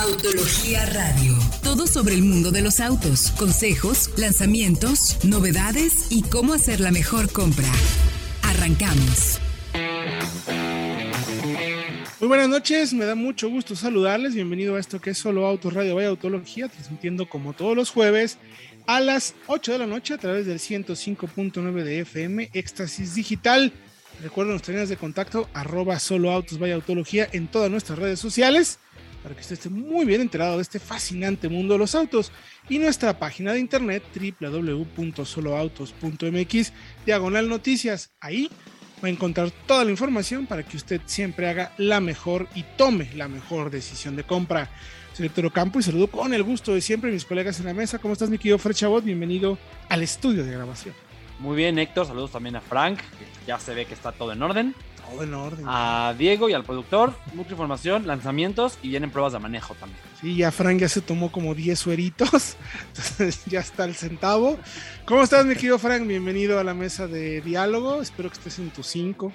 Autología Radio. Todo sobre el mundo de los autos, consejos, lanzamientos, novedades y cómo hacer la mejor compra. Arrancamos. Muy buenas noches, me da mucho gusto saludarles. Bienvenido a esto que es Solo Autos Radio Vaya Autología, transmitiendo como todos los jueves a las 8 de la noche a través del 105.9 de FM, Éxtasis Digital. Recuerden nuestras líneas de contacto, arroba Solo Autos Vaya Autología en todas nuestras redes sociales para que usted esté muy bien enterado de este fascinante mundo de los autos y nuestra página de internet www.soloautos.mx diagonal noticias. Ahí va a encontrar toda la información para que usted siempre haga la mejor y tome la mejor decisión de compra. Soy Héctor Ocampo y saludo con el gusto de siempre a mis colegas en la mesa. ¿Cómo estás, mi querido Fred Chabot? Bienvenido al estudio de grabación. Muy bien, Héctor. Saludos también a Frank, que ya se ve que está todo en orden. Todo en orden. A Diego y al productor, mucha información, lanzamientos y vienen pruebas de manejo también. Sí, ya Frank ya se tomó como 10 sueritos, entonces ya está el centavo. ¿Cómo estás, mi querido Frank? Bienvenido a la mesa de diálogo. Espero que estés en tus 5.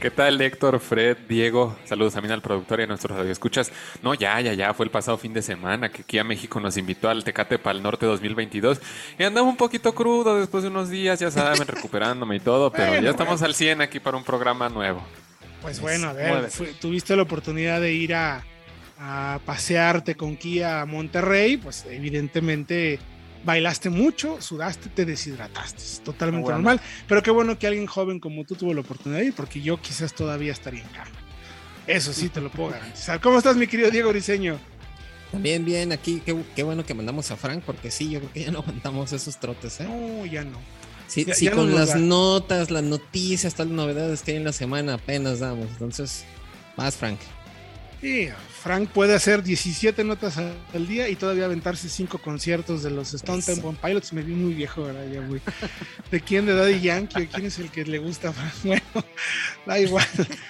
¿Qué tal, Héctor, Fred, Diego? Saludos también al productor y a nuestros radioescuchas. No, ya, ya, ya, fue el pasado fin de semana que aquí a México nos invitó al Tecate Pal Norte 2022 y andaba un poquito crudo después de unos días, ya saben, recuperándome y todo, pero Bueno, ya estamos bueno. al 100 aquí para un programa nuevo. Pues bueno, a ver, fue- tuviste la oportunidad de ir a, a pasearte con Kia a Monterrey, pues evidentemente bailaste mucho, sudaste, te deshidrataste, es totalmente Bueno. normal, pero qué bueno que alguien joven como tú tuvo la oportunidad de ir, porque yo quizás todavía estaría en cama. Eso sí te lo puedo garantizar. ¿Cómo estás, mi querido Diego Briseño? También bien, aquí, qué, qué bueno que mandamos a Frank, porque sí, yo creo que ya no aguantamos esos trotes, ¿eh? No, ya no. Sí, ya- sí, ya con las da. notas, las noticias, todas las novedades que hay en la semana apenas damos. Entonces, más Frank. Sí, Frank puede hacer 17 notas al día y todavía aventarse 5 conciertos de los Stone. Temple Pilots. Me vi muy viejo, ¿verdad? Ya, güey. ¿De quién? ¿De Daddy Yankee? ¿O ¿Quién es el que le gusta a Frank? Bueno, da igual.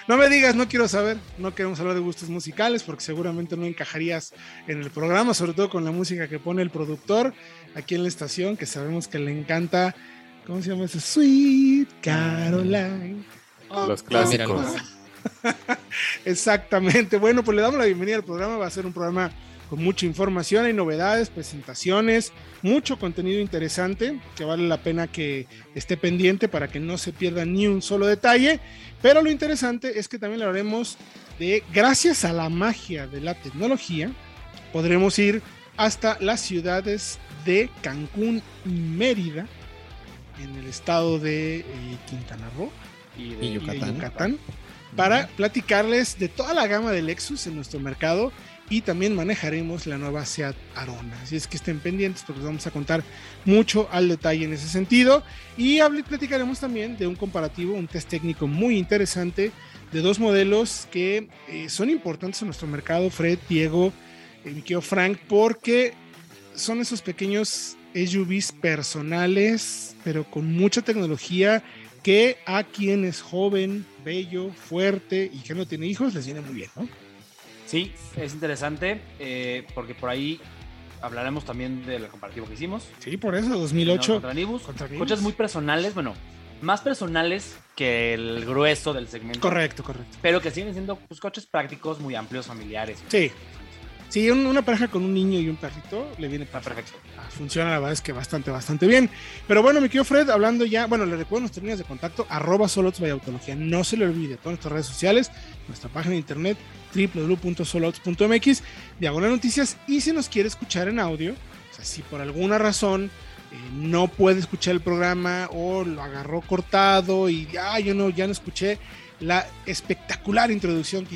No me digas, no quiero saber. No queremos hablar de gustos musicales porque seguramente no encajarías en el programa, sobre todo con la música que pone el productor aquí en la estación, que sabemos que le encanta. ¿Cómo se llama ese? Sweet Caroline. Los clásicos. Exactamente. Bueno, pues le damos la bienvenida al programa. Va a ser un programa con mucha información, hay novedades, presentaciones, mucho contenido interesante que vale la pena que esté pendiente para que no se pierda ni un solo detalle. Pero lo interesante es que también le hablaremos de, gracias a la magia de la tecnología, podremos ir hasta las ciudades de Cancún y Mérida, en el estado de eh, Quintana Roo Y Y de y de Yucatán. Para platicarles de toda la gama de Lexus en nuestro mercado y también manejaremos la nueva Seat Arona. Así es que estén pendientes porque les vamos a contar mucho al detalle en ese sentido y platicaremos también de un comparativo, un test técnico muy interesante de dos modelos que eh, son importantes en nuestro mercado, Fred, Diego, eh, mi querido Frank, porque son esos pequeños SUVs personales, pero con mucha tecnología que a quien es joven, bello, fuerte y que no tiene hijos les viene muy bien, ¿no? Sí, es interesante eh, porque por ahí hablaremos también del comparativo que hicimos. Sí, por eso, ¿no? 2008. Contra Nibus. contra Nibus. Coches muy personales, bueno, más personales que el grueso del segmento. Correcto, correcto. Pero que siguen siendo pues, coches prácticos, muy amplios, familiares. Sí. Sí, un- una pareja con un niño y un perrito le viene Está perfecto. Ah, Funciona la verdad es que bastante, bastante bien. Pero bueno, mi querido Fred, hablando ya, bueno, le recuerdo nuestras líneas de contacto, arroba soloautos by autología. No se le olvide, todas nuestras redes sociales, nuestra página de internet, www.soloautos.mx, diagonal noticias. Y si nos quiere escuchar en audio, o sea, si por alguna razón eh, no puede escuchar el programa o lo agarró cortado y ya yo no, ya no escuché la espectacular introducción que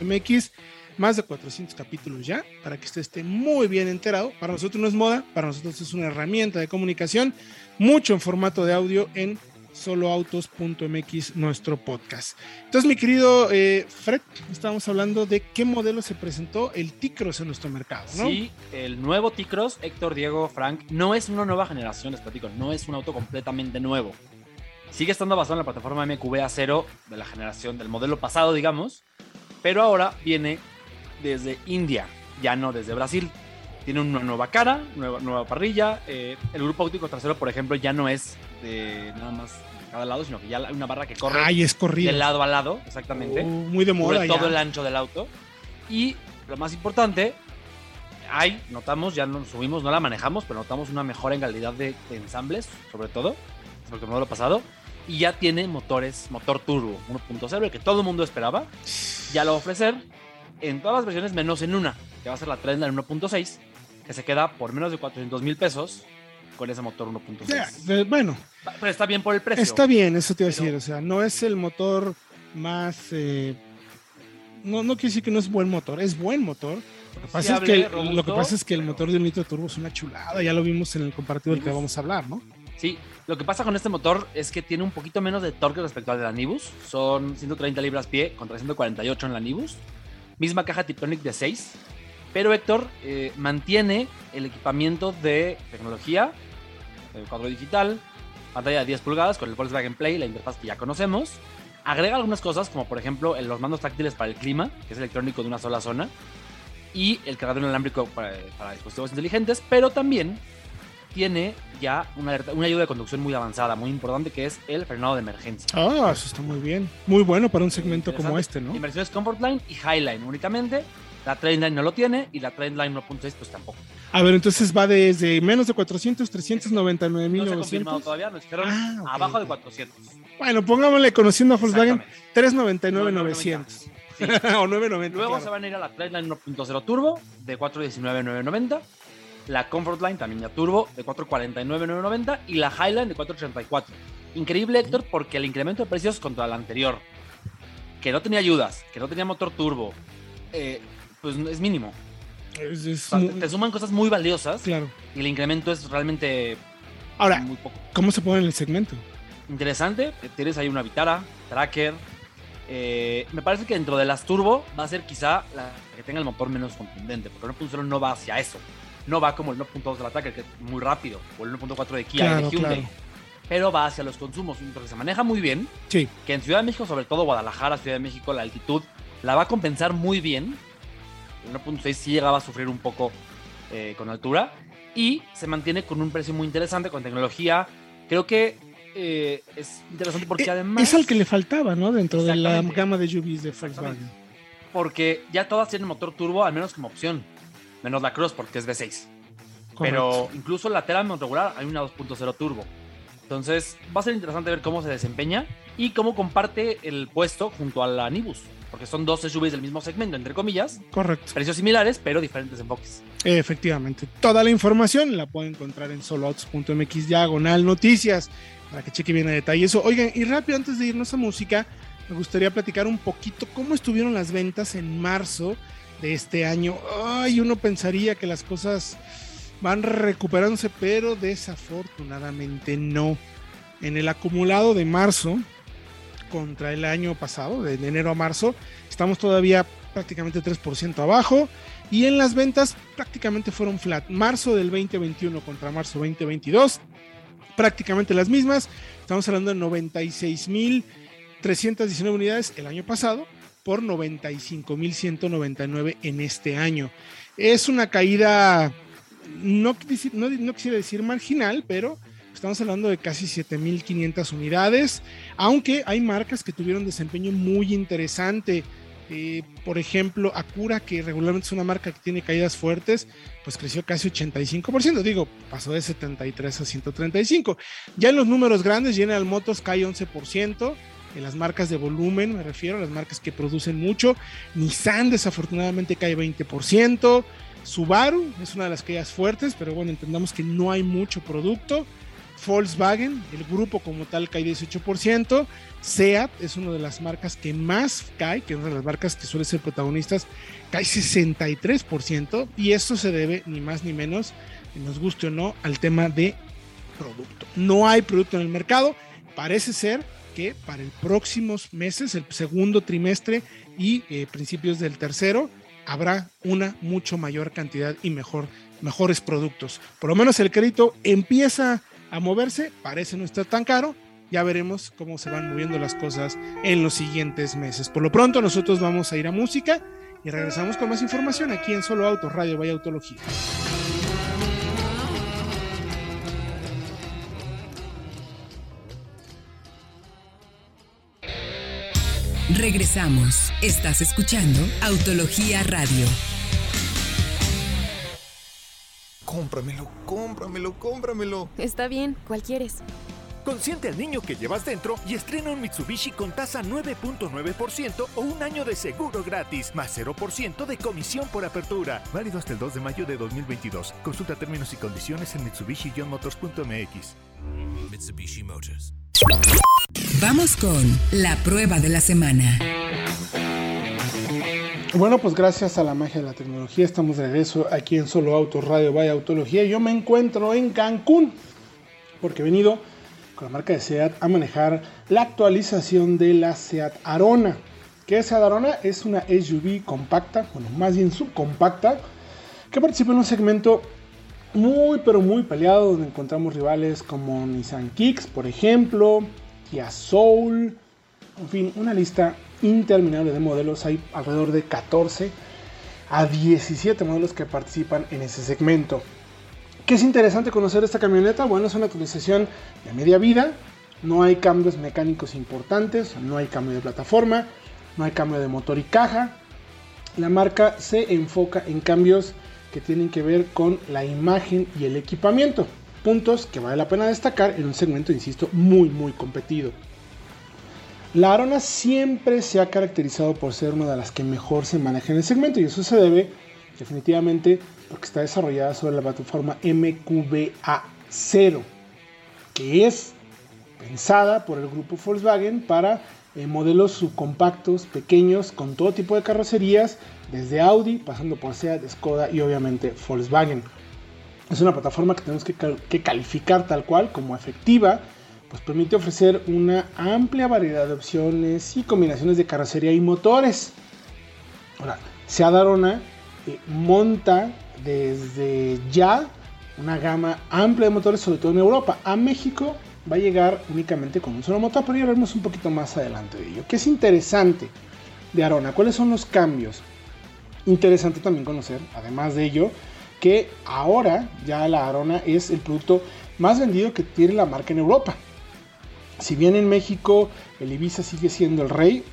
MX, más de 400 capítulos ya, para que usted esté muy bien enterado. Para nosotros no es moda, para nosotros es una herramienta de comunicación, mucho en formato de audio en soloautos.mx, nuestro podcast. Entonces, mi querido eh, Fred, estábamos hablando de qué modelo se presentó el T-Cross en nuestro mercado, ¿no? Sí, el nuevo T-Cross, Héctor, Diego, Frank, no es una nueva generación, les platico, no es un auto completamente nuevo. Sigue estando basado en la plataforma MQB A0 de la generación del modelo pasado, digamos, pero ahora viene desde India, ya no desde Brasil. Tiene una nueva cara, nueva, nueva parrilla. eh, el grupo óptico trasero, por ejemplo, ya no es de nada más a cada lado, sino que ya hay una barra que corre Ay, es de lado a lado, exactamente. Oh, muy de moda cubre todo el ancho del auto. Y lo más importante, hay, notamos, ya nos subimos, no la manejamos, pero notamos una mejora en calidad de, de ensambles, sobre todo, sobre el modelo pasado. Y ya tiene motores, motor turbo 1.0, el que todo el mundo esperaba. Ya lo va a ofrecer en todas las versiones, menos en una, que va a ser la Trendline 1.6, que se queda por menos de 400 mil pesos con ese motor 1.6. Ya, de- bueno, Pero está bien por el precio. está bien, eso te iba a Pero- decir. O sea, no es el motor más. eh, no, no quiere decir que no es buen motor, es buen motor. Lo que pasa, es, que, robusto, lo que pasa es que el motor de un litro turbo es una chulada. Ya lo vimos en el comparativo del que vamos a hablar, ¿no? Sí, lo que pasa con este motor es que tiene un poquito menos de torque respecto al de la Nibus. Son 130 libras pie contra 148 en la Nibus. Misma caja Tiptronic de 6. Pero Héctor eh, mantiene el equipamiento de tecnología, el cuadro digital, pantalla de 10 pulgadas con el Volkswagen Play, la interfaz que ya conocemos. Agrega algunas cosas como por ejemplo los mandos táctiles para el clima, que es electrónico de una sola zona, y el cargador inalámbrico para, para dispositivos inteligentes, pero también tiene ya una, una ayuda de conducción muy avanzada, muy importante, que es el frenado de emergencia. Ah, eso está muy bien. Muy bueno para un segmento como este. ¿no? En versiones Comfortline y Highline únicamente. La Trendline no lo tiene y la Trendline 1.6 pues tampoco. A ver, entonces va desde menos de 400, 399 No mil se ha confirmado todavía, nos dijeron Ah, abajo de ok. 400. Bueno, pongámosle conociendo a Volkswagen Exactamente. 399 No, no, 900. Sí. o 990. Luego claro. se van a ir a la Trendline 1.0 Turbo de 419,990. La Comfortline también ya Turbo de 449,990. Y la Highline de 484. Increíble, Héctor, porque el incremento de precios contra la anterior, que no tenía ayudas, que no tenía motor turbo, eh, pues es mínimo. Es- es O sea, muy- te, te suman cosas muy valiosas claro. y el incremento es realmente Ahora, muy poco. ¿cómo se pone en el segmento? Interesante, tienes ahí una Vitara, Tracker. eh, me parece que dentro de las turbo va a ser quizá la que tenga el motor menos contundente, porque el 1.0 no va hacia eso. No va como el 1.2 de la Tracker, que es muy rápido, o el 1.4 de Kia y de Hyundai. claro. Pero va hacia los consumos, porque se maneja muy bien, Sí. que en Ciudad de México, sobre todo Guadalajara, Ciudad de México, la altitud la va a compensar muy bien. El 1.6 sí llegaba a sufrir un poco eh, con altura y se mantiene con un precio muy interesante, con tecnología. Creo que eh, es interesante porque Eh, además... Es al que le faltaba, ¿no? Dentro de la gama de SUVs de. Volkswagen. Porque ya todas tienen motor turbo, al menos como opción. Menos la Cross, porque es V6. Pero incluso la Terra regular hay una 2.0 turbo. Entonces va a ser interesante ver cómo se desempeña y cómo comparte el puesto junto a la Nibus. Porque son dos SUVs del mismo segmento, entre comillas. Correcto. Precios similares, pero diferentes enfoques. Efectivamente. Toda la información la pueden encontrar en soloautos.mx diagonal noticias para que cheque bien a detalle eso. Oigan, y rápido antes de irnos a música, me gustaría platicar un poquito cómo estuvieron las ventas en marzo de este año. Ay, uno pensaría que las cosas van recuperándose, pero desafortunadamente no. En el acumulado de marzo contra el año pasado, de enero a marzo, estamos todavía prácticamente 3% abajo. Y en las ventas prácticamente fueron flat. Marzo del 2021 contra marzo 2022, prácticamente las mismas. Estamos hablando de 96.319 unidades el año pasado por 95.199 en este año. Es una caída, no, quisi- no, no quisiera decir marginal, pero estamos hablando de casi 7.500 unidades, aunque hay marcas que tuvieron desempeño muy interesante. Eh, por ejemplo, Acura, que regularmente es una marca que tiene caídas fuertes, pues creció casi 85%. Digo, pasó de 73 a 135. Ya en los números grandes, General Motors cae 11%. En las marcas de volumen, me refiero las marcas que producen mucho. Nissan, desafortunadamente, cae 20%. Subaru es una de las caídas fuertes, pero bueno, entendamos que no hay mucho producto. Volkswagen, el grupo como tal, cae 18%. SEAT es una de las marcas que más cae, que es una de las marcas que suele ser protagonistas, cae 63%. Y esto se debe, ni más ni menos, nos guste o no, al tema de producto. No hay producto en el mercado. Parece ser para el próximos meses, el segundo trimestre y eh, principios del tercero, habrá una mucho mayor cantidad y mejor, mejores productos. Por lo menos el crédito empieza a moverse, parece no estar tan caro. Ya veremos cómo se van moviendo las cosas en los siguientes meses. Por lo pronto, nosotros vamos a ir a música y regresamos con más información aquí en Solo Autos Radio Vaya Autología. Regresamos. Estás escuchando Autología Radio. Cómpramelo, cómpramelo, cómpramelo. Está bien, ¿cuál quieres? Consiente al niño que llevas dentro y estrena un Mitsubishi con tasa 9.9% o un año de seguro gratis, más 0% de comisión por apertura. Válido hasta el 2 de mayo de 2022. Consulta términos y condiciones en mitsubishi-motors.mx. Mitsubishi Motors. Vamos con la prueba de la semana. Bueno, pues gracias a la magia de la tecnología estamos de regreso aquí en Solo Autos Radio Vaya Autología. Yo me encuentro en Cancún porque he venido con la marca de SEAT a manejar la actualización de la SEAT Arona. ¿Qué es SEAT Arona? Es una SUV compacta, bueno, más bien subcompacta, que participa en un segmento muy pero muy peleado donde encontramos rivales como Nissan Kicks, por ejemplo, Kia Soul, en fin, una lista interminable de modelos. Hay alrededor de 14 a 17 modelos que participan en ese segmento. ¿Qué es interesante conocer esta camioneta? Bueno, es una actualización de media vida. No hay cambios mecánicos importantes, no hay cambio de plataforma, no hay cambio de motor y caja. La marca se enfoca en cambios que tienen que ver con la imagen y el equipamiento. Puntos que vale la pena destacar en un segmento, insisto, muy muy competido. La Arona siempre se ha caracterizado por ser una de las que mejor se maneja en el segmento y eso se debe definitivamente porque está desarrollada sobre la plataforma MQBA0, que es pensada por el grupo Volkswagen para eh, modelos subcompactos, pequeños, con todo tipo de carrocerías, desde Audi, pasando por Seat, Skoda y obviamente Volkswagen. Es una plataforma que tenemos que, calificar tal cual como efectiva, pues permite ofrecer una amplia variedad de opciones y combinaciones de carrocería y motores. Ahora, Seat Arona eh, monta desde ya una gama amplia de motores, sobre todo en Europa. A México va a llegar únicamente con un solo motor, pero ya veremos un poquito más adelante de ello. ¿Qué es interesante de Arona? ¿Cuáles son los cambios? Interesante también conocer, además de ello, que ahora ya la Arona es el producto más vendido que tiene la marca en Europa. Si bien en México el Ibiza sigue siendo el rey,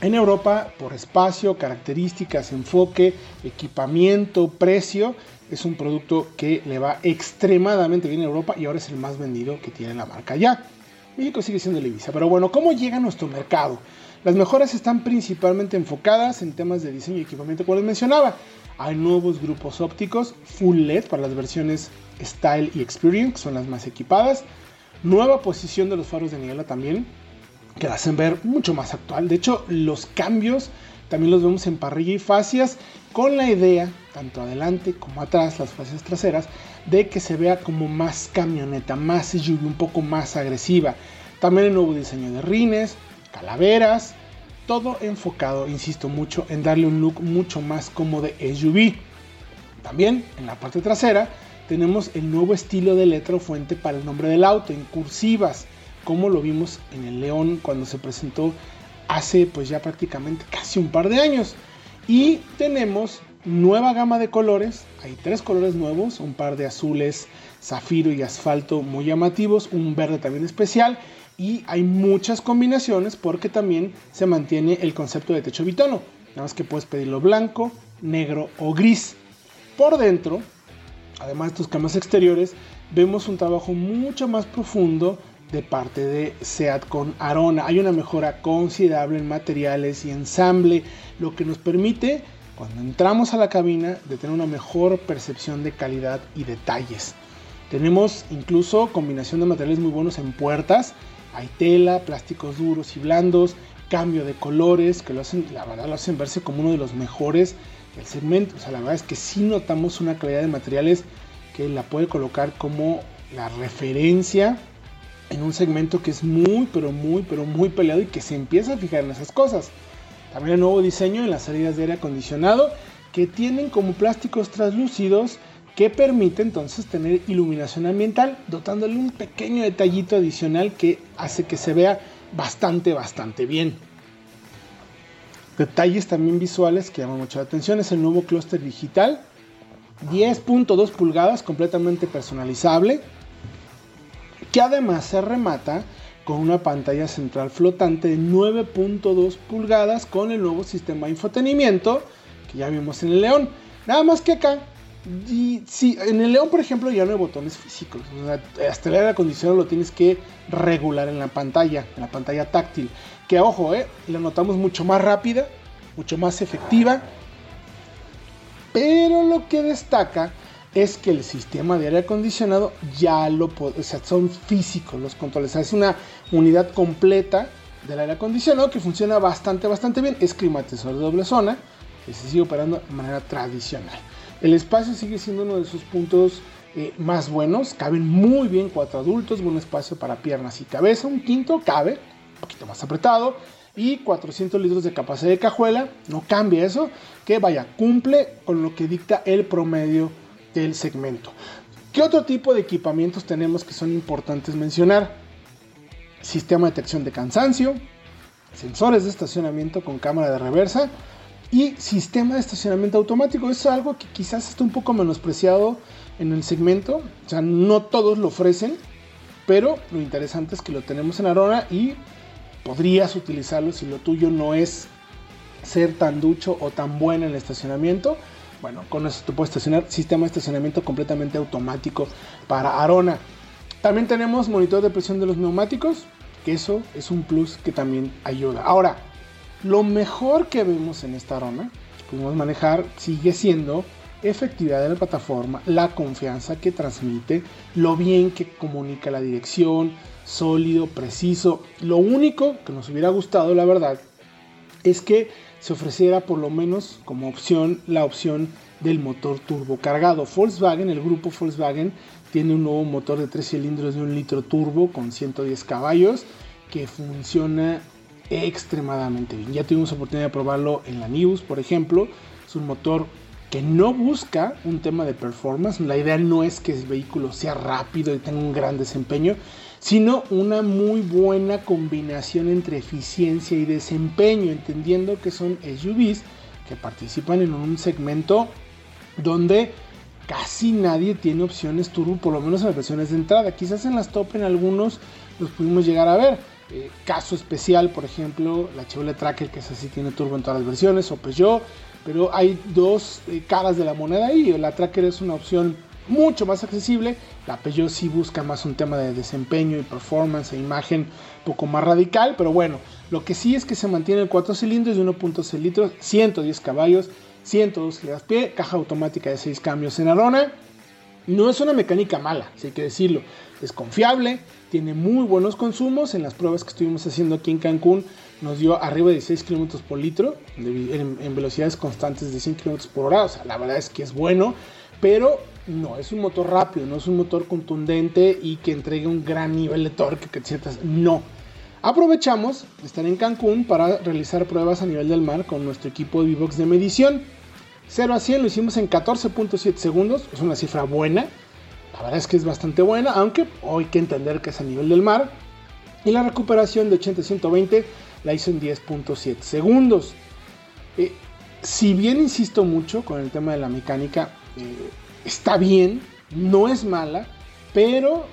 en Europa, por espacio, características, enfoque, equipamiento, precio, es un producto que le va extremadamente bien en Europa y ahora es el más vendido que tiene la marca ya. México sigue siendo el Ibiza, pero bueno, ¿cómo llega a nuestro mercado? Las mejoras están principalmente enfocadas en temas de diseño y equipamiento, como les mencionaba. Hay nuevos grupos ópticos Full LED para las versiones Style y Experience, que son las más equipadas. Nueva posición de los faros de niebla también, que la hacen ver mucho más actual. De hecho, los cambios también los vemos en parrilla y fascias, con la idea, tanto adelante como atrás, las fascias traseras, de que se vea como más camioneta, más SUV, un poco más agresiva. También el nuevo diseño de rines, calaveras, todo enfocado, insisto mucho, en darle un look mucho más como de SUV. También en la parte trasera tenemos el nuevo estilo de letra o fuente para el nombre del auto, en cursivas, como lo vimos en el León cuando se presentó hace pues ya prácticamente casi un par de años. Y tenemos nueva gama de colores, hay tres colores nuevos, un par de azules, zafiro y asfalto muy llamativos, un verde también especial y hay muchas combinaciones porque también se mantiene el concepto de techo bitono, nada más que puedes pedirlo blanco, negro o gris. Por dentro además de estos cambios exteriores, vemos un trabajo mucho más profundo de parte de SEAT con Arona. Hay una mejora considerable en materiales y ensamble, lo que nos permite, cuando entramos a la cabina, de tener una mejor percepción de calidad y detalles. Tenemos incluso combinación de materiales muy buenos en puertas. Hay tela, plásticos duros y blandos, cambio de colores, que lo hacen, la verdad lo hacen verse como uno de los mejores el segmento. O sea, la verdad es que sí notamos una calidad de materiales que la puede colocar como la referencia en un segmento que es muy, pero muy, pero muy peleado y que se empieza a fijar en esas cosas. También el nuevo diseño en las salidas de aire acondicionado que tienen como plásticos translúcidos que permite entonces tener iluminación ambiental, dotándole un pequeño detallito adicional que hace que se vea bastante, bastante bien. Detalles también visuales que llaman mucho la atención es el nuevo clúster digital, 10.2 pulgadas completamente personalizable, que además se remata con una pantalla central flotante de 9.2 pulgadas con el nuevo sistema de infotenimiento que ya vimos en el León. Nada más que acá, y, sí, en el León, por ejemplo, ya no hay botones físicos. Hasta el aire acondicionado lo tienes que regular en la pantalla, en la pantalla táctil. Que ojo, eh, la notamos mucho más rápida, mucho más efectiva. Pero lo que destaca es que el sistema de aire acondicionado ya lo puede, o sea, son físicos los controles. es una unidad completa del aire acondicionado que funciona bastante, bastante bien. Es climatizador de doble zona que se sigue operando de manera tradicional. El espacio sigue siendo uno de sus puntos eh, más buenos. Caben muy bien cuatro adultos, buen espacio para piernas y cabeza. Un quinto cabe, un poquito más apretado. Y 400 litros de capacidad de cajuela. No cambia eso. Que vaya, cumple con lo que dicta el promedio del segmento. ¿Qué otro tipo de equipamientos tenemos que son importantes mencionar? Sistema de detección de cansancio, sensores de estacionamiento con cámara de reversa y sistema de estacionamiento automático. es algo que quizás está un poco menospreciado en el segmento. O sea, no todos lo ofrecen, pero lo interesante es que lo tenemos en Arona y podrías utilizarlo si lo tuyo no es ser tan ducho o tan bueno en el estacionamiento bueno, con eso te puedes estacionar. Sistema de estacionamiento completamente automático para Arona. También tenemos monitor de presión de los neumáticos, que eso es un plus que también ayuda. Ahora, lo mejor que vemos en esta Arona, podemos manejar, sigue siendo efectividad de la plataforma, la confianza que transmite, lo bien que comunica la dirección, sólido, preciso. Lo único que nos hubiera gustado, la verdad, es que se ofreciera por lo menos como opción la opción del motor turbo cargado. Volkswagen, el grupo Volkswagen, tiene un nuevo motor de 3 cilindros de un litro turbo con 110 caballos que funciona extremadamente bien. Ya tuvimos oportunidad de probarlo en la News, por ejemplo. Es un motor que no busca un tema de performance. La idea no es que el vehículo sea rápido y tenga un gran desempeño, sino una muy buena combinación entre eficiencia y desempeño, entendiendo que son SUVs que participan en un segmento donde casi nadie tiene opciones turbo, por lo menos en las versiones de entrada. Quizás en las top en algunos los pudimos llegar a ver. Eh, caso especial, por ejemplo, la Chevrolet Tracker, que es así, tiene turbo en todas las versiones, o Peugeot, pero hay dos eh, caras de la moneda ahí. La Tracker es una opción mucho más accesible. La Peugeot sí busca más un tema de desempeño y performance e imagen un poco más radical, pero bueno, lo que sí es que se mantiene el 4 cilindros de 1.6 litros, 110 caballos, 102 gigas pie, caja automática de 6 cambios en Arona. No es una mecánica mala, si hay que decirlo. Es confiable, tiene muy buenos consumos. En las pruebas que estuvimos haciendo aquí en Cancún nos dio arriba de 16 km por litro en, velocidades constantes de 100 km por hora. O sea, la verdad es que es bueno, pero no es un motor rápido, no es un motor contundente y que entregue un gran nivel de torque, que ciertas, no. Aprovechamos de estar en Cancún para realizar pruebas a nivel del mar con nuestro equipo de V-Box de medición. 0 a 100 lo hicimos en 14.7 segundos, es una cifra buena, la verdad es que es bastante buena, aunque hay que entender que es a nivel del mar. Y la recuperación de 80 a 120 la hizo en 10.7 segundos. Eh, si bien insisto mucho con el tema de la mecánica, eh, está bien, no es mala, pero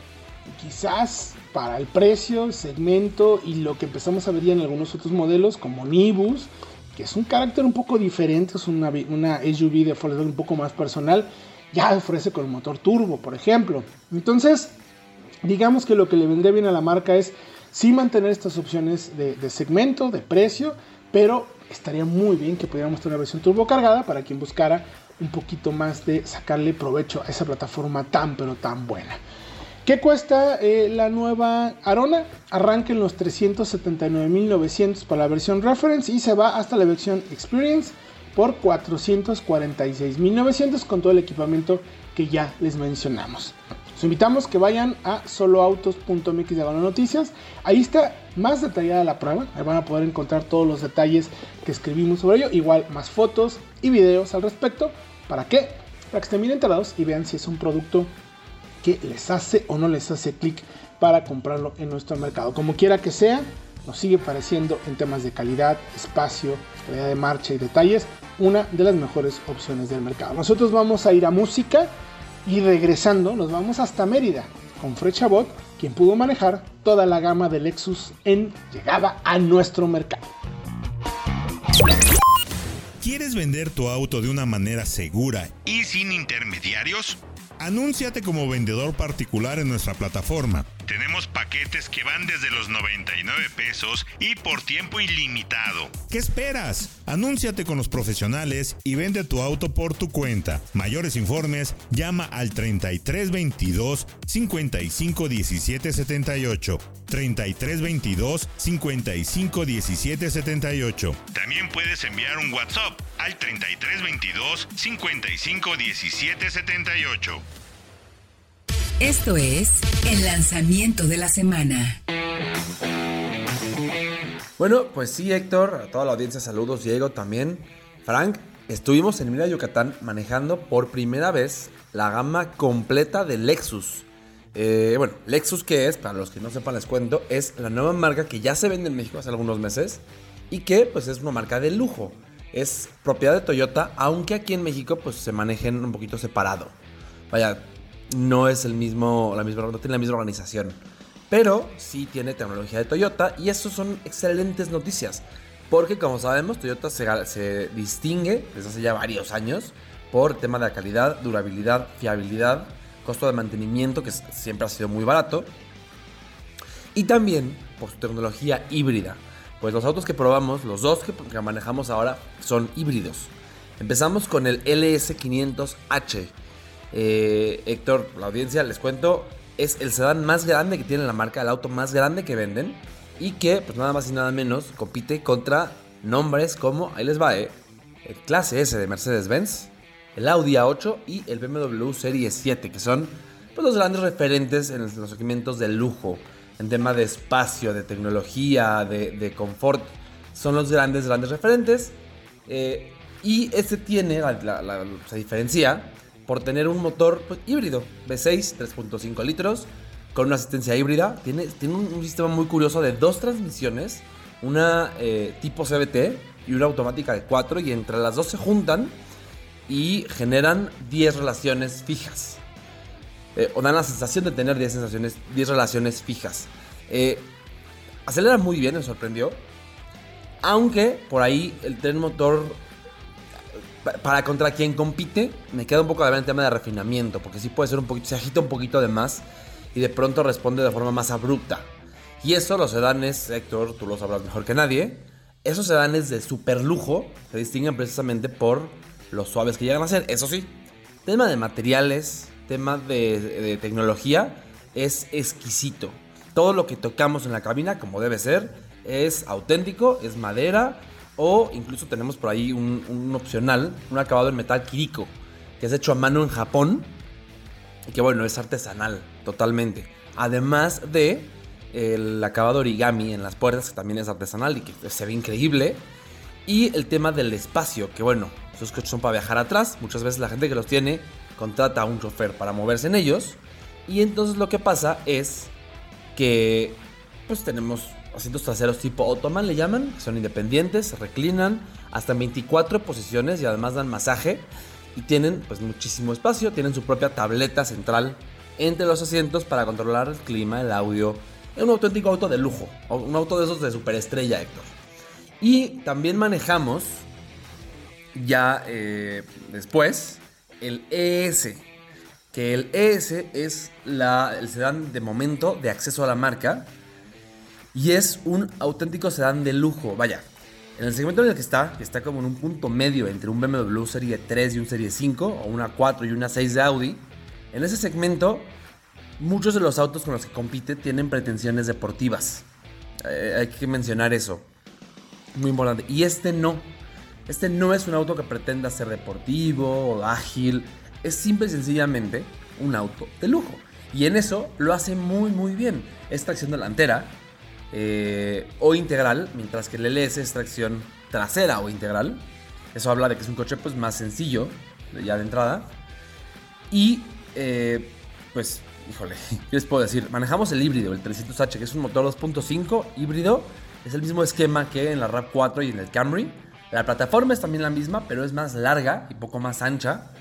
quizás para el precio, el segmento y lo que empezamos a ver ya en algunos otros modelos como Nibus, que es un carácter un poco diferente, es una, SUV de Volkswagen un poco más personal, ya ofrece con motor turbo, por ejemplo. Entonces, digamos que lo que le vendría bien a la marca es sí mantener estas opciones de, segmento, de precio, pero estaría muy bien que pudiéramos tener una versión turbo cargada para quien buscara un poquito más de sacarle provecho a esa plataforma tan pero tan buena. ¿Qué cuesta eh, la nueva Arona? Arranca en los 379.900 para la versión Reference y se va hasta la versión Experience por 446.900 con todo el equipamiento que ya les mencionamos. Los invitamos que vayan a soloautos.mx de noticias. Ahí está más detallada la prueba. Ahí van a poder encontrar todos los detalles que escribimos sobre ello. Igual más fotos y videos al respecto. ¿Para qué? Para que estén bien enterados y vean si es un producto que les hace o no les hace clic para comprarlo en nuestro mercado. Como quiera que sea, nos sigue pareciendo en temas de calidad, espacio, calidad de marcha y detalles una de las mejores opciones del mercado. Nosotros vamos a ir a música y regresando nos vamos hasta Mérida, con Fred Chabot, quien pudo manejar toda la gama de Lexus en llegada a nuestro mercado. ¿Quieres vender tu auto de una manera segura y sin intermediarios? Anúnciate como vendedor particular en nuestra plataforma. Tenemos paquetes que van desde los 99 pesos y por tiempo ilimitado. ¿Qué esperas? Anúnciate con los profesionales y vende tu auto por tu cuenta. Mayores informes, llama al 3322 55 17 78. 3322 55 17 78. También puedes enviar un WhatsApp al 3322 55 17 78. Esto es el lanzamiento de la semana. Bueno, pues sí, Héctor, a toda la audiencia, saludos, Diego también. Frank, estuvimos en Mira Yucatán manejando por primera vez la gama completa de Lexus. Eh, bueno, Lexus, que es? Para los que no sepan, les cuento, es la nueva marca que ya se vende en México hace algunos meses y que pues es una marca de lujo. Es propiedad de Toyota, aunque aquí en México pues se manejen un poquito separado. Vaya, no es el mismo, la misma, no tiene la misma organización. Pero sí tiene tecnología de Toyota y eso son excelentes noticias. Porque como sabemos, Toyota se, distingue desde hace ya varios años por tema de calidad, durabilidad, fiabilidad, costo de mantenimiento que siempre ha sido muy barato. Y también por su tecnología híbrida. Pues los autos que probamos, los dos que, que manejamos ahora, son híbridos. Empezamos con el LS500H eh, Héctor, la audiencia, les cuento, es el sedán más grande que tiene la marca, el auto más grande que venden y que, pues nada más y nada menos, compite contra nombres como, ahí les va, eh, el clase S de Mercedes-Benz, el Audi A8 y el BMW Serie 7, que son pues, los grandes referentes en los segmentos de lujo, en tema de espacio, de tecnología, de, confort. Son los grandes, grandes referentes. Eh, y este tiene, se diferencia por tener un motor pues, híbrido, V6, 3.5 litros, con una asistencia híbrida. Tiene, tiene un, sistema muy curioso de dos transmisiones, una eh, tipo CBT y una automática de 4, y entre las dos se juntan y generan 10 relaciones fijas. Eh, o dan la sensación de tener 10 sensaciones, 10 relaciones fijas. Eh, acelera muy bien, me sorprendió. Aunque por ahí el tren motor para contra quien compite, me queda un poco de ver el tema de refinamiento, porque sí puede ser un poquito, se agita un poquito de más y de pronto responde de forma más abrupta. Y eso los sedanes, Héctor, tú lo sabrás mejor que nadie, esos sedanes de super lujo se distinguen precisamente por los suaves que llegan a ser. Eso sí, tema de materiales, tema de, de tecnología, es exquisito. Todo lo que tocamos en la cabina, como debe ser, es auténtico, es madera, o incluso tenemos por ahí un, opcional, un acabado en metal Kiriko, que es hecho a mano en Japón. Y que bueno, es artesanal totalmente. Además de el acabado origami en las puertas, que también es artesanal y que se ve increíble. Y el tema del espacio, que bueno, esos coches son para viajar atrás. Muchas veces la gente que los tiene contrata a un chofer para moverse en ellos. Y entonces lo que pasa es que pues tenemos asientos traseros tipo Ottoman le llaman, son independientes, reclinan hasta 24 posiciones y además dan masaje y tienen pues muchísimo espacio, tienen su propia tableta central entre los asientos para controlar el clima, el audio. Es un auténtico auto de lujo, un auto de esos de superestrella, Héctor. Y también manejamos ya eh, después el ES, que el ES es la, el sedán de momento de acceso a la marca y es un auténtico sedán de lujo. Vaya, en el segmento en el que está, que está como en un punto medio entre un BMW Serie 3 y un Serie 5, o una 4 y una 6 de Audi, en ese segmento muchos de los autos con los que compite tienen pretensiones deportivas. Eh, hay que mencionar eso. Muy importante. Y este no. Este no es un auto que pretenda ser deportivo o ágil. Es simple y sencillamente un auto de lujo. Y en eso lo hace muy muy bien. Esta acción delantera eh, o integral, mientras que el LS es tracción trasera o integral. Eso habla de que es un coche pues, más sencillo, ya de entrada. Y, eh, pues, híjole, ¿qué les puedo decir? Manejamos el híbrido, el 300H, que es un motor 2.5 híbrido. Es el mismo esquema que en la RAV4 y en el Camry. La plataforma es también la misma, pero es más larga y poco más ancha.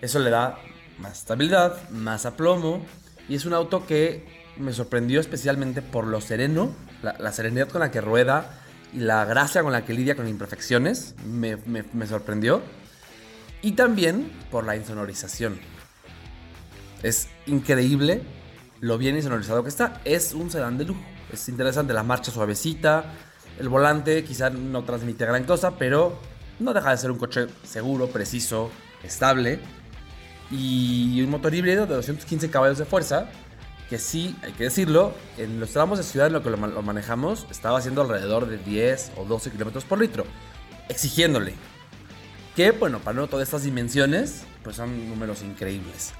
Eso le da más estabilidad, más aplomo Y es un auto que me sorprendió especialmente por lo sereno, la, serenidad con la que rueda y la gracia con la que lidia con imperfecciones. Me sorprendió. Y también por la insonorización. Es increíble lo bien insonorizado que está. Es un sedán de lujo. Es interesante la marcha suavecita. El volante quizá no transmite gran cosa, pero no deja de ser un coche seguro, preciso, estable. Y un motor híbrido de 215 caballos de fuerza. Que sí, hay que decirlo, en los tramos de ciudad en lo que lo, ma- lo manejamos estaba haciendo alrededor de 10 o 12 kilómetros por litro. Exigiéndole. Que, bueno, para no todas estas dimensiones, pues son números increíbles.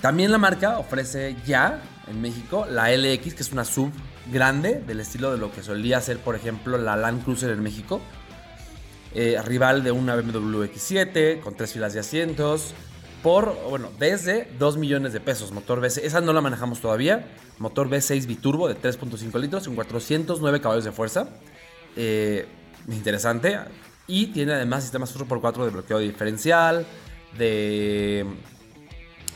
También la marca ofrece ya en México la LX, que es una sub grande del estilo de lo que solía ser, por ejemplo, la Land Cruiser en México. Eh, rival de una BMW X7 con tres filas de asientos. Por, bueno, desde 2 millones de pesos. Motor V6, esa no la manejamos todavía. Motor V6 biturbo de 3.5 litros con 409 caballos de fuerza. Eh, interesante. Y tiene además sistemas 4x4 de bloqueo diferencial, de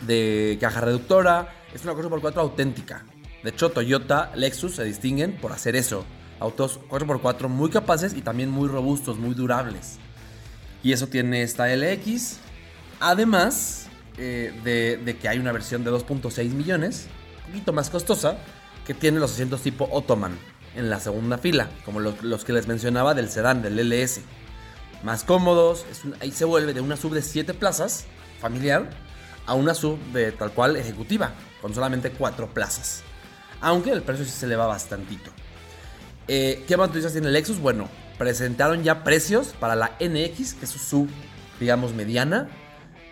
de caja reductora. Es una 4x4 auténtica. De hecho, Toyota, Lexus se distinguen por hacer eso. Autos 4x4 muy capaces y también muy robustos, muy durables. Y eso tiene esta LX. Además eh, de, que hay una versión de 2.6 millones, un poquito más costosa, que tiene los asientos tipo Ottoman en la segunda fila, como los, que les mencionaba del sedán, del LS. Más cómodos, ahí se vuelve de una sub de 7 plazas, familiar, a una sub de tal cual ejecutiva, con solamente 4 plazas. Aunque el precio sí se eleva bastantito. Eh, ¿Qué más noticias tiene Lexus? Bueno, presentaron ya precios para la NX, que es su sub, digamos, mediana.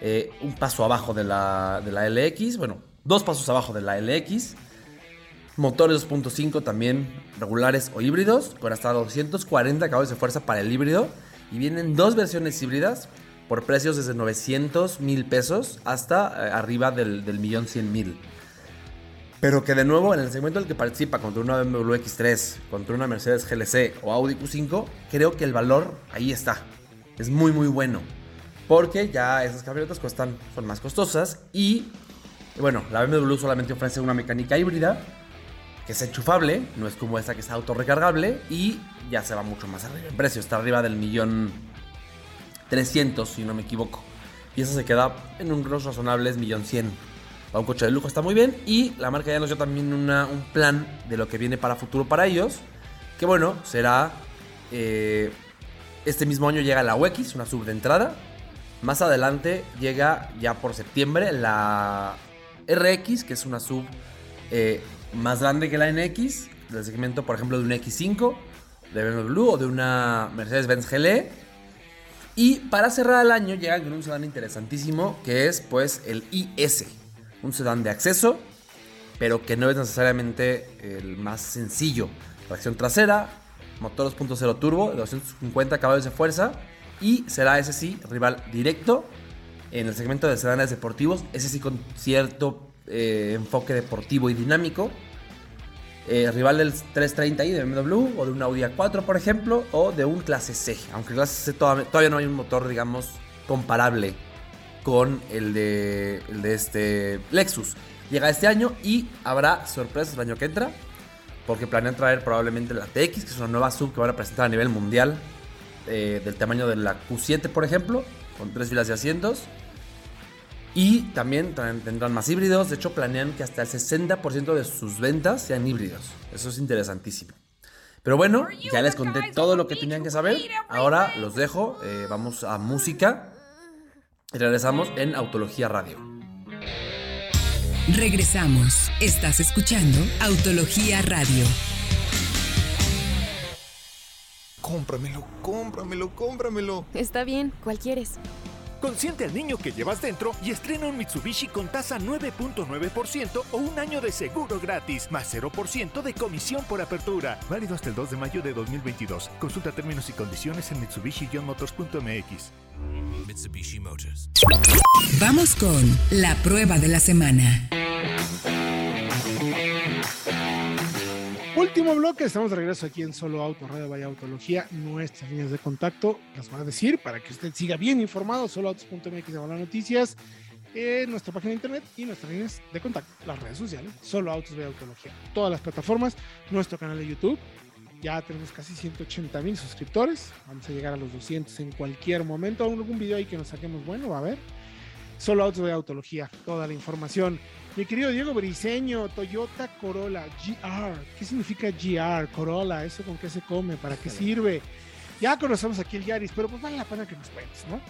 Eh, un paso abajo de la, de la LX. Bueno, dos pasos abajo de la LX. Motores 2.5 también regulares o híbridos, con hasta 240 caballos de fuerza para el híbrido. Y vienen dos versiones híbridas por precios desde 900 mil pesos hasta eh, arriba del, del millón 100 mil. Pero que de nuevo en el segmento en el que participa contra una BMW X3, contra una Mercedes GLC o Audi Q5, creo que el valor ahí está. Es muy muy bueno. Porque ya esas camionetas cuestan, son más costosas y bueno, la BMW solamente ofrece una mecánica híbrida que es enchufable, no es como esta que es autorrecargable y ya se va mucho más arriba en precio, está arriba del millón 300 si no me equivoco. Y eso se queda en un grosso razonable es millón 100. Para un coche de lujo está muy bien y la marca ya nos dio también una- un plan de lo que viene para futuro para ellos, que bueno, será eh, este mismo año llega la UX, una sub de entrada. Más adelante llega ya por septiembre la RX, que es una sub eh, más grande que la NX, del segmento, por ejemplo, de una X5, de BMW o de una Mercedes-Benz GLE. Y para cerrar el año llegan con un sedán interesantísimo que es pues el IS, un sedán de acceso, pero que no es necesariamente el más sencillo. Tracción trasera, motor 2.0 turbo de 250 caballos de fuerza y será ese sí rival directo en el segmento de sedanes deportivos, ese sí con cierto eh, enfoque deportivo y dinámico. Eh, rival del 330i de BMW o de un Audi A4 por ejemplo o de un clase C, aunque clase C todavía, todavía no hay un motor digamos comparable con el de, el de este Lexus. Llega este año y habrá sorpresas el año que entra porque planean traer probablemente la TX, que es una nueva sub que van a presentar a nivel mundial eh, del tamaño de la Q7 por ejemplo, con tres filas de asientos. Y también tendrán más híbridos. De hecho, planean que hasta el 60% de sus ventas sean híbridos. Eso es interesantísimo. Pero bueno, ya les conté todo lo que tenían que saber. Ahora los dejo. eh, vamos a música. Y regresamos en Autología Radio. Regresamos. Estás escuchando Autología Radio. Cómpramelo, cómpramelo, cómpramelo. Está bien, ¿cuál quieres? Consiente al niño que llevas dentro y estrena un Mitsubishi con tasa 9.9% o un año de seguro gratis, más 0% de comisión por apertura. Válido hasta el 2 de mayo de 2022. Consulta términos y condiciones en mitsubishi-motors.mx. Mitsubishi Motors. Vamos con la prueba de la semana. Último bloque, estamos de regreso aquí en Solo Auto Radio Vaya Autología. Nuestras líneas de contacto las voy a decir para que usted siga bien informado. Soloautos.mx de las noticias. nuestra página de internet y nuestras líneas de contacto, las redes sociales, solo Autos de Autología, todas las plataformas, nuestro canal de YouTube. Ya tenemos casi 180 mil suscriptores. Vamos a llegar a los 200 en cualquier momento. Algún video ahí que nos saquemos bueno, va a ver. Solo Autos de Autología, toda la información. Mi querido Diego Briseño, Toyota Corolla GR. ¿Qué significa GR? Corolla, ¿eso con qué se come? ¿Para qué sirve? Ya conocemos aquí el Yaris, pero pues vale la pena que nos cuentes, ¿no?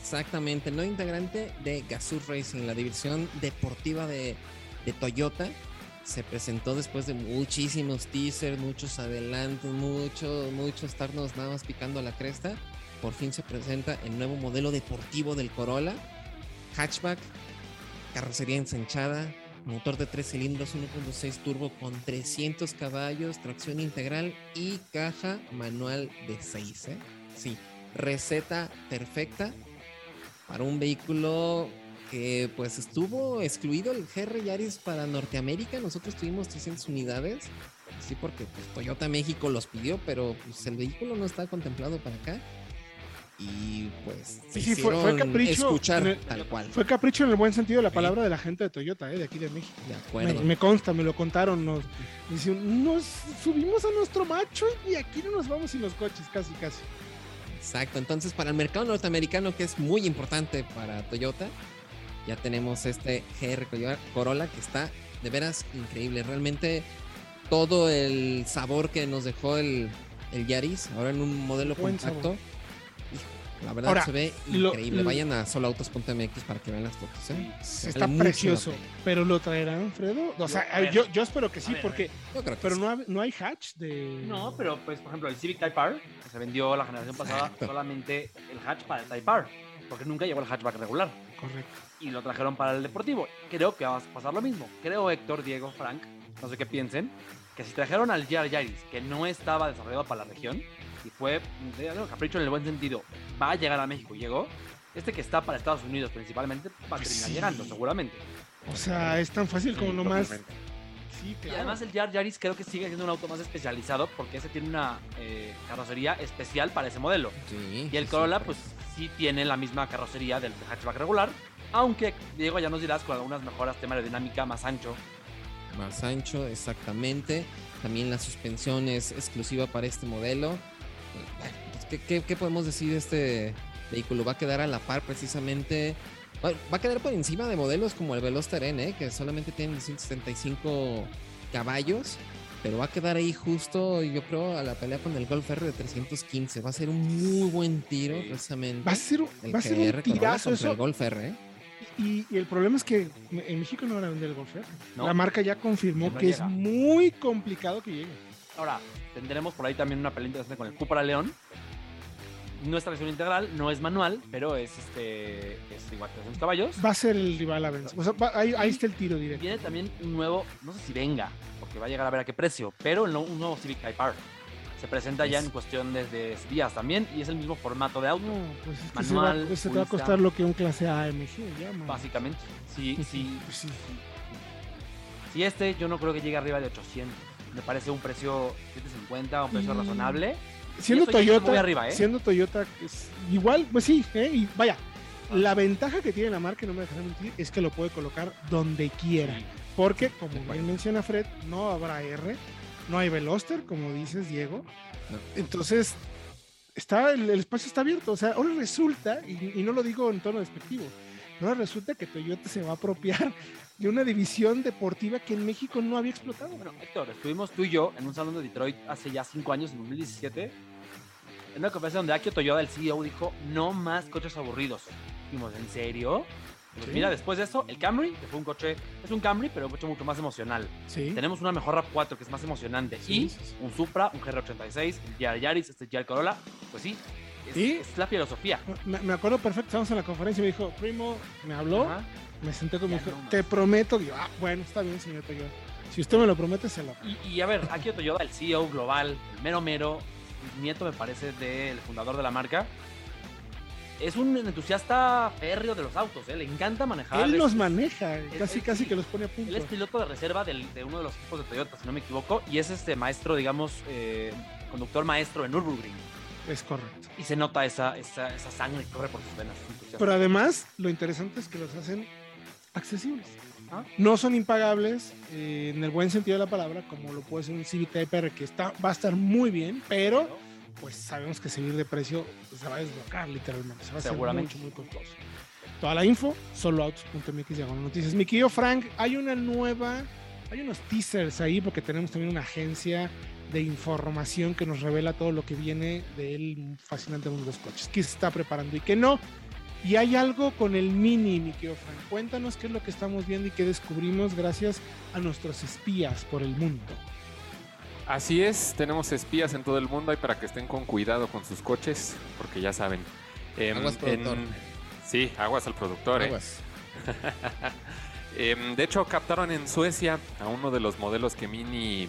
Exactamente, no integrante de Gazoo Racing, la división deportiva de, de Toyota. Se presentó después de muchísimos teasers, muchos adelantos, mucho, mucho estarnos nada más picando la cresta. Por fin se presenta el nuevo modelo deportivo del Corolla, hatchback, carrocería ensanchada, motor de 3 cilindros 1.6 turbo con 300 caballos, tracción integral y caja manual de 6. ¿eh? Sí, receta perfecta para un vehículo que pues estuvo excluido el GR Yaris para Norteamérica. Nosotros tuvimos 300 unidades. Sí, porque pues, Toyota México los pidió, pero pues el vehículo no está contemplado para acá. Y pues sí, sí fue, fue, capricho escuchar el, tal cual. Fue capricho en el buen sentido de la palabra de la gente de Toyota, ¿eh? de aquí de México. De acuerdo. Me, me consta, me lo contaron. Nos, nos subimos a nuestro macho y aquí no nos vamos sin los coches, casi, casi. Exacto, entonces para el mercado norteamericano, que es muy importante para Toyota, ya tenemos este GR Corolla que está de veras increíble. Realmente todo el sabor que nos dejó el, el Yaris, ahora en un modelo Buen compacto. sabor. La verdad Ahora, se ve increíble. lo- Vayan a soloautos.mx para que vean las fotos. ¿eh? Se Está precioso, pero lo traerán, Fredo. O sea, ver. yo, yo espero que sí, ver, porque. Yo creo que Pero sí. no, hay- no hay hatch de. No, pero pues, por ejemplo, el Civic Type R, que se vendió la generación pasada, Exacto. solamente el hatch para el Type R, porque nunca llegó el hatchback regular. Correcto. Y lo trajeron para el deportivo. Creo que va a pasar lo mismo. Creo, Héctor, Diego, Frank, no sé qué piensen, que si trajeron al GR Yaris, que no estaba desarrollado para la región, y fue de- de capricho en el buen sentido, va a llegar a México, llegó, este que está para Estados Unidos principalmente, va a terminar Sí. llegando, seguramente. O sea, es tan fácil como nomás. Y además el Jar Yaris creo que sigue siendo un auto más especializado porque ese tiene una eh, carrocería especial para ese modelo. Sí, Y el sí, Corolla sí, pues sí tiene la misma carrocería del hatchback regular, aunque Diego ya nos dirás con algunas mejoras tema aerodinámica más ancho. más ancho, exactamente. También la suspensión es exclusiva para este modelo. ¿Qué, qué, qué podemos decir de este vehículo? Va a quedar a la par precisamente. Va va a quedar por encima de modelos como el Veloster N, ¿eh? que solamente tienen 175 caballos. Pero va a quedar ahí justo, yo creo, a la pelea con el Golf R de 315. Va a ser un muy buen tiro, Sí. precisamente. Va a ser, el va a ser un tirazo contra eso. el Golf R. ¿eh? Y, y el problema es que en México no van a vender el Golf R. ¿no? La marca ya confirmó No que llega. es muy complicado que llegue. Ahora, tendremos por ahí también una pelea interesante con el Cupra León. No es tracción integral, no es manual, pero es este es igual 300 caballos. Va a ser el rival a vencer. O sea, va- ahí, ahí está el tiro directo. Viene también un nuevo, no sé si venga, porque va a llegar a ver a qué precio, pero no- un nuevo Civic Type R. Se presenta ya en cuestión de, de días también y es el mismo formato de auto, No, pues es que Manual, se va, te va a costar lo que un clase AMG llama. básicamente. Si, si, Pues sí. si este yo no creo que llegue arriba de 800. Me parece un precio 750, un precio Mm. razonable. Siendo ya está Toyota, arriba, ¿eh? siendo Toyota, es igual, pues sí, ¿eh? y vaya, la ventaja que tiene la marca, no me dejaré mentir, es que lo puede colocar donde quiera. Porque, como bien menciona Fred, no habrá R, no hay Veloster, como dices, Diego. No. Entonces, está, el, el espacio está abierto. O sea, ahora resulta, y, y no lo digo en tono despectivo, ahora resulta que Toyota se va a apropiar de una división deportiva que en México no había explotado. Bueno, Héctor, estuvimos tú y yo en un salón de Detroit hace ya 5 años, en 2017, en una conferencia donde Akio Toyoda, el CEO, dijo, no más coches aburridos. Dijimos, ¿en serio? Pues Sí. mira, después de eso, el Camry, que fue un coche, es un Camry, pero un coche mucho más emocional. Sí. Tenemos una mejor RAV4 que es más emocionante. Sí, y un Supra, un GR86, el Yaris Yaris, este GR Corolla. Pues sí, es, es la filosofía. Me, me acuerdo perfecto, estábamos en la conferencia y me dijo, primo, me habló, Ajá. me senté con mi Ya hijo, no más. te prometo, yo, ah, bueno, está bien, señor Toyota. Si usted me lo promete, se lo. Y, y a ver, Akio Toyoda, el CEO global, el mero mero, nieto me parece del fundador de la marca, es un entusiasta férreo de los autos, ¿eh? le encanta manejar. Él los maneja, es- casi, es- casi que los pone a punto. Él es piloto de reserva del- de uno de los equipos de Toyota, si no me equivoco, y es este maestro, digamos, eh, conductor maestro en Nürburgring. Es correcto. Y se nota esa, esa, esa sangre que corre por sus venas. Pero además, lo interesante es que los hacen accesibles. Ah. No son impagables eh, en el buen sentido de la palabra, como lo puede ser un Civic Type R, que está, va a estar muy bien, pero pues sabemos que seguir de precio pues, se va a desbloquear literalmente. Se va a hacer mucho, muy costoso. Toda la info, soloautos.mx noticias. Mi querido Frank, hay una nueva, hay unos teasers ahí porque tenemos también una agencia de información que nos revela todo lo que viene del fascinante mundo de los coches, qué se está preparando y qué no. Y hay algo con el Mini, mi querido Frank. Cuéntanos qué es lo que estamos viendo y qué descubrimos gracias a nuestros espías por el mundo. Así es, tenemos espías en todo el mundo y para que estén con cuidado con sus coches, porque ya saben. em, Aguas, productor. Sí, aguas al productor. ¿eh? Aguas. Em, de hecho, captaron en Suecia a uno de los modelos que Mini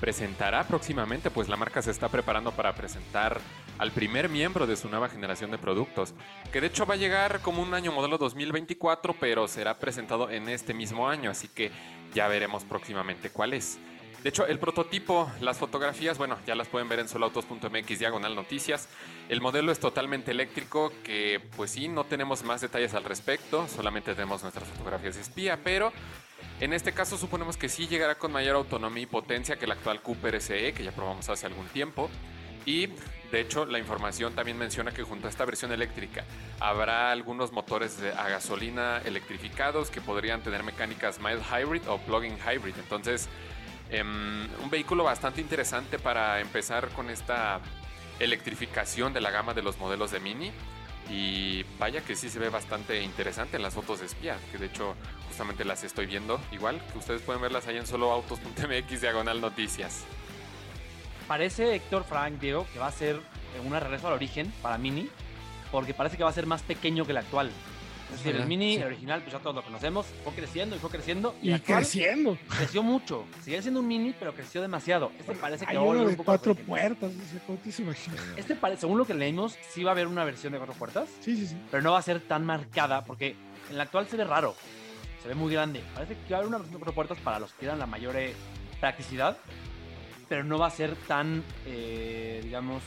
presentará próximamente, pues la marca se está preparando para presentar al primer miembro de su nueva generación de productos, que de hecho va a llegar como un año modelo 2024, pero será presentado en este mismo año, así que ya veremos próximamente cuál es. De hecho, el prototipo, las fotografías, bueno, ya las pueden ver en soloautos.mx diagonal noticias. El modelo es totalmente eléctrico, que pues sí, no tenemos más detalles al respecto, solamente tenemos nuestras fotografías de espía, pero en este caso suponemos que sí llegará con mayor autonomía y potencia que el actual Cooper SE, que ya probamos hace algún tiempo. Y de hecho la información también menciona que junto a esta versión eléctrica habrá algunos motores a gasolina electrificados que podrían tener mecánicas mild hybrid o plug-in hybrid. Entonces, em, un vehículo bastante interesante para empezar con esta electrificación de la gama de los modelos de Mini. Y vaya que sí se ve bastante interesante en las fotos de espía, que de hecho justamente las estoy viendo igual, que ustedes pueden verlas ahí en soloautos.mx diagonal noticias. Parece Héctor Frank, Diego, que va a ser eh, una regreso al origen para Mini, porque parece que va a ser más pequeño que el actual. Es decir, el Mini, sí. el original, pues ya todos lo conocemos, fue creciendo y fue creciendo. Y actual creciendo. creció mucho. Sigue siendo un Mini, pero creció demasiado. Este parece que Hay va a volver un poco cuatro puertas. no sé, ¿Cómo te se? Este parece, según lo que leímos, sí va a haber una versión de cuatro puertas, Sí, sí, sí. pero no va a ser tan marcada, porque en la actual se ve raro. Se ve muy grande. Parece que va a haber una versión de cuatro puertas para los que quieran la mayor eh, practicidad, pero no va a ser tan, eh, digamos,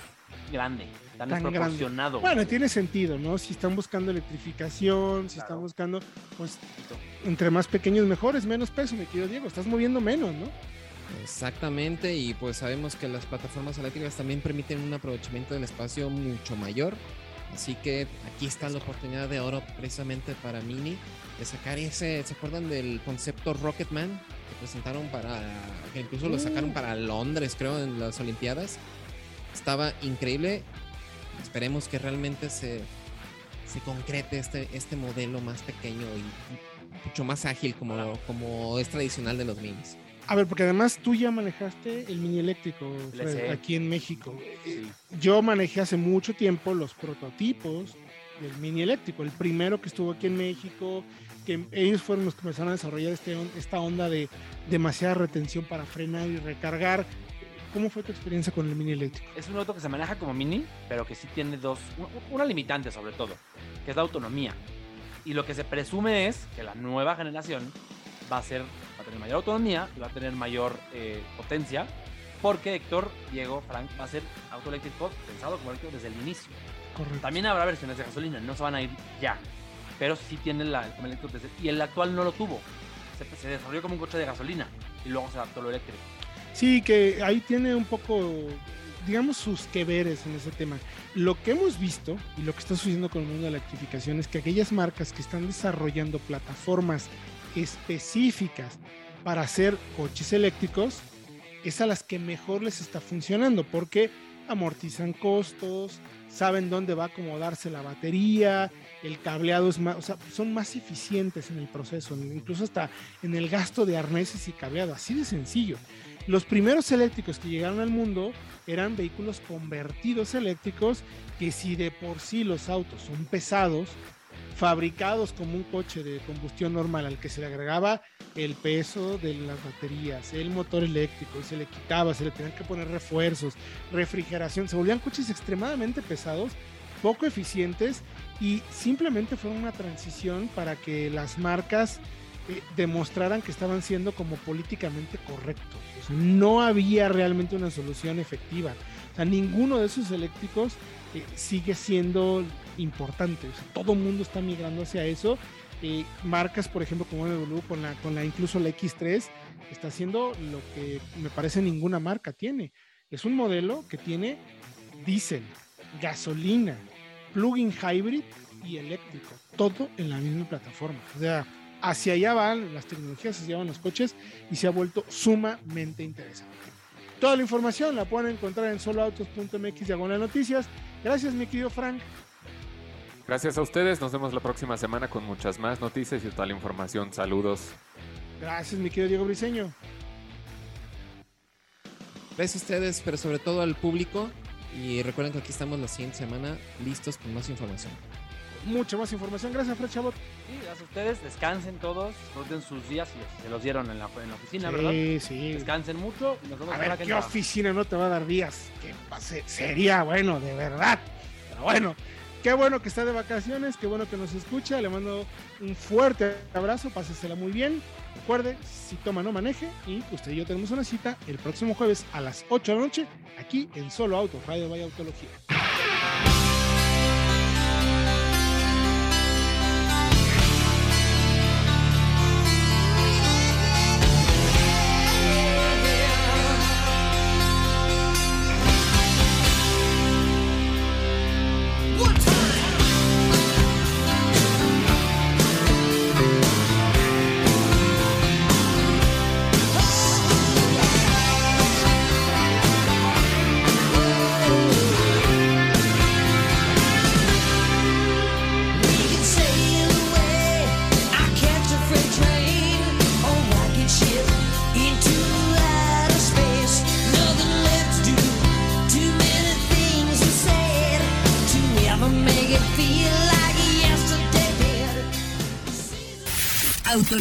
grande, tan, Tan grande. desproporcionado. Bueno, tiene sentido, ¿no? Si están buscando electrificación, si Claro. están buscando, pues, entre más pequeños mejores, menos peso, mi querido Diego. Estás moviendo menos, ¿no? Exactamente, y pues sabemos que las plataformas eléctricas también permiten un aprovechamiento del espacio mucho mayor. Así que aquí está la oportunidad de oro precisamente para Mini de sacar ese. ¿Se acuerdan del concepto Rocketman que presentaron para. que incluso lo sacaron para Londres, creo, en las Olimpiadas? Estaba increíble. Esperemos que realmente se, se concrete este, este modelo más pequeño y mucho más ágil como, como es tradicional de los minis. A ver, porque además tú ya manejaste el mini eléctrico Fred, aquí en México. Sí. Yo manejé hace mucho tiempo los prototipos del mini eléctrico. El primero que estuvo aquí en México, que ellos fueron los que empezaron a desarrollar este, esta onda de demasiada retención para frenar y recargar. ¿Cómo fue tu experiencia con el mini eléctrico? Es un auto que se maneja como Mini, pero que sí tiene dos, una limitante sobre todo, que es la autonomía. Y lo que se presume es que la nueva generación va a ser, va a tener mayor autonomía y va a tener mayor eh, potencia, porque Héctor, Diego, Frank va a ser auto eléctrico pensado como eléctrico desde el inicio. Correcto. También habrá versiones de gasolina, no se van a ir ya, pero sí tienen la, el eléctrico y el actual no lo tuvo. Se, desarrolló como un coche de gasolina y luego se adaptó lo eléctrico. Sí, que ahí tiene un poco, digamos, sus que veres en ese tema. Lo que hemos visto y lo que está sucediendo con el mundo de la electrificación es que aquellas marcas que están desarrollando plataformas específicas para hacer coches eléctricos es a las que mejor les está funcionando porque amortizan costos, saben dónde va a acomodarse la batería, el cableado es más, o sea, son más eficientes en el proceso, incluso hasta en el gasto de arneses y cableado, así de sencillo. Los primeros eléctricos que llegaron al mundo eran vehículos convertidos eléctricos que si de por sí los autos son pesados, fabricados como un coche de combustión normal al que se le agregaba el peso de las baterías, el motor eléctrico, y se le quitaba, se le tenían que poner refuerzos, refrigeración, se volvían coches extremadamente pesados, poco eficientes y simplemente fue una transición para que las marcas eh, demostraran que estaban siendo como políticamente correctos. No había realmente una solución efectiva. O sea, ninguno de esos eléctricos eh, sigue siendo importante. Todo el mundo está migrando hacia eso. Eh, marcas, por ejemplo, como BMW, con la, con la incluso la X3, está haciendo lo que me parece ninguna marca tiene. Es un modelo que tiene diésel, gasolina, plug-in hybrid y eléctrico, todo en la misma plataforma. O sea, hacia allá van las tecnologías, hacia allá van los coches y se ha vuelto sumamente interesante. Toda la información la pueden encontrar en soloautos.mx diagonal noticias. Gracias, mi querido Frank. Gracias a ustedes. Nos vemos la próxima semana con muchas más noticias y toda la información. Saludos. Gracias, mi querido Diego Briseño. Gracias a ustedes, pero sobre todo al público. Y recuerden que aquí estamos la siguiente semana listos con más información. Mucha más información. Gracias, Fred Chabot. Sí, gracias a ustedes. Descansen todos. Disfruten sus días y se los dieron en la, en la oficina, Sí, ¿verdad? sí. Descansen mucho. y nos vemos A ver, ¿qué entra. oficina no te va a dar días? Que pase, sería bueno, de verdad. Pero bueno, qué bueno que está de vacaciones, qué bueno que nos escucha. Le mando un fuerte abrazo, pásesela muy bien. Recuerde, si toma, no maneje. Y usted y yo tenemos una cita el próximo jueves a las 8 de la noche, aquí en Solo Auto, Radio Vaya Autología.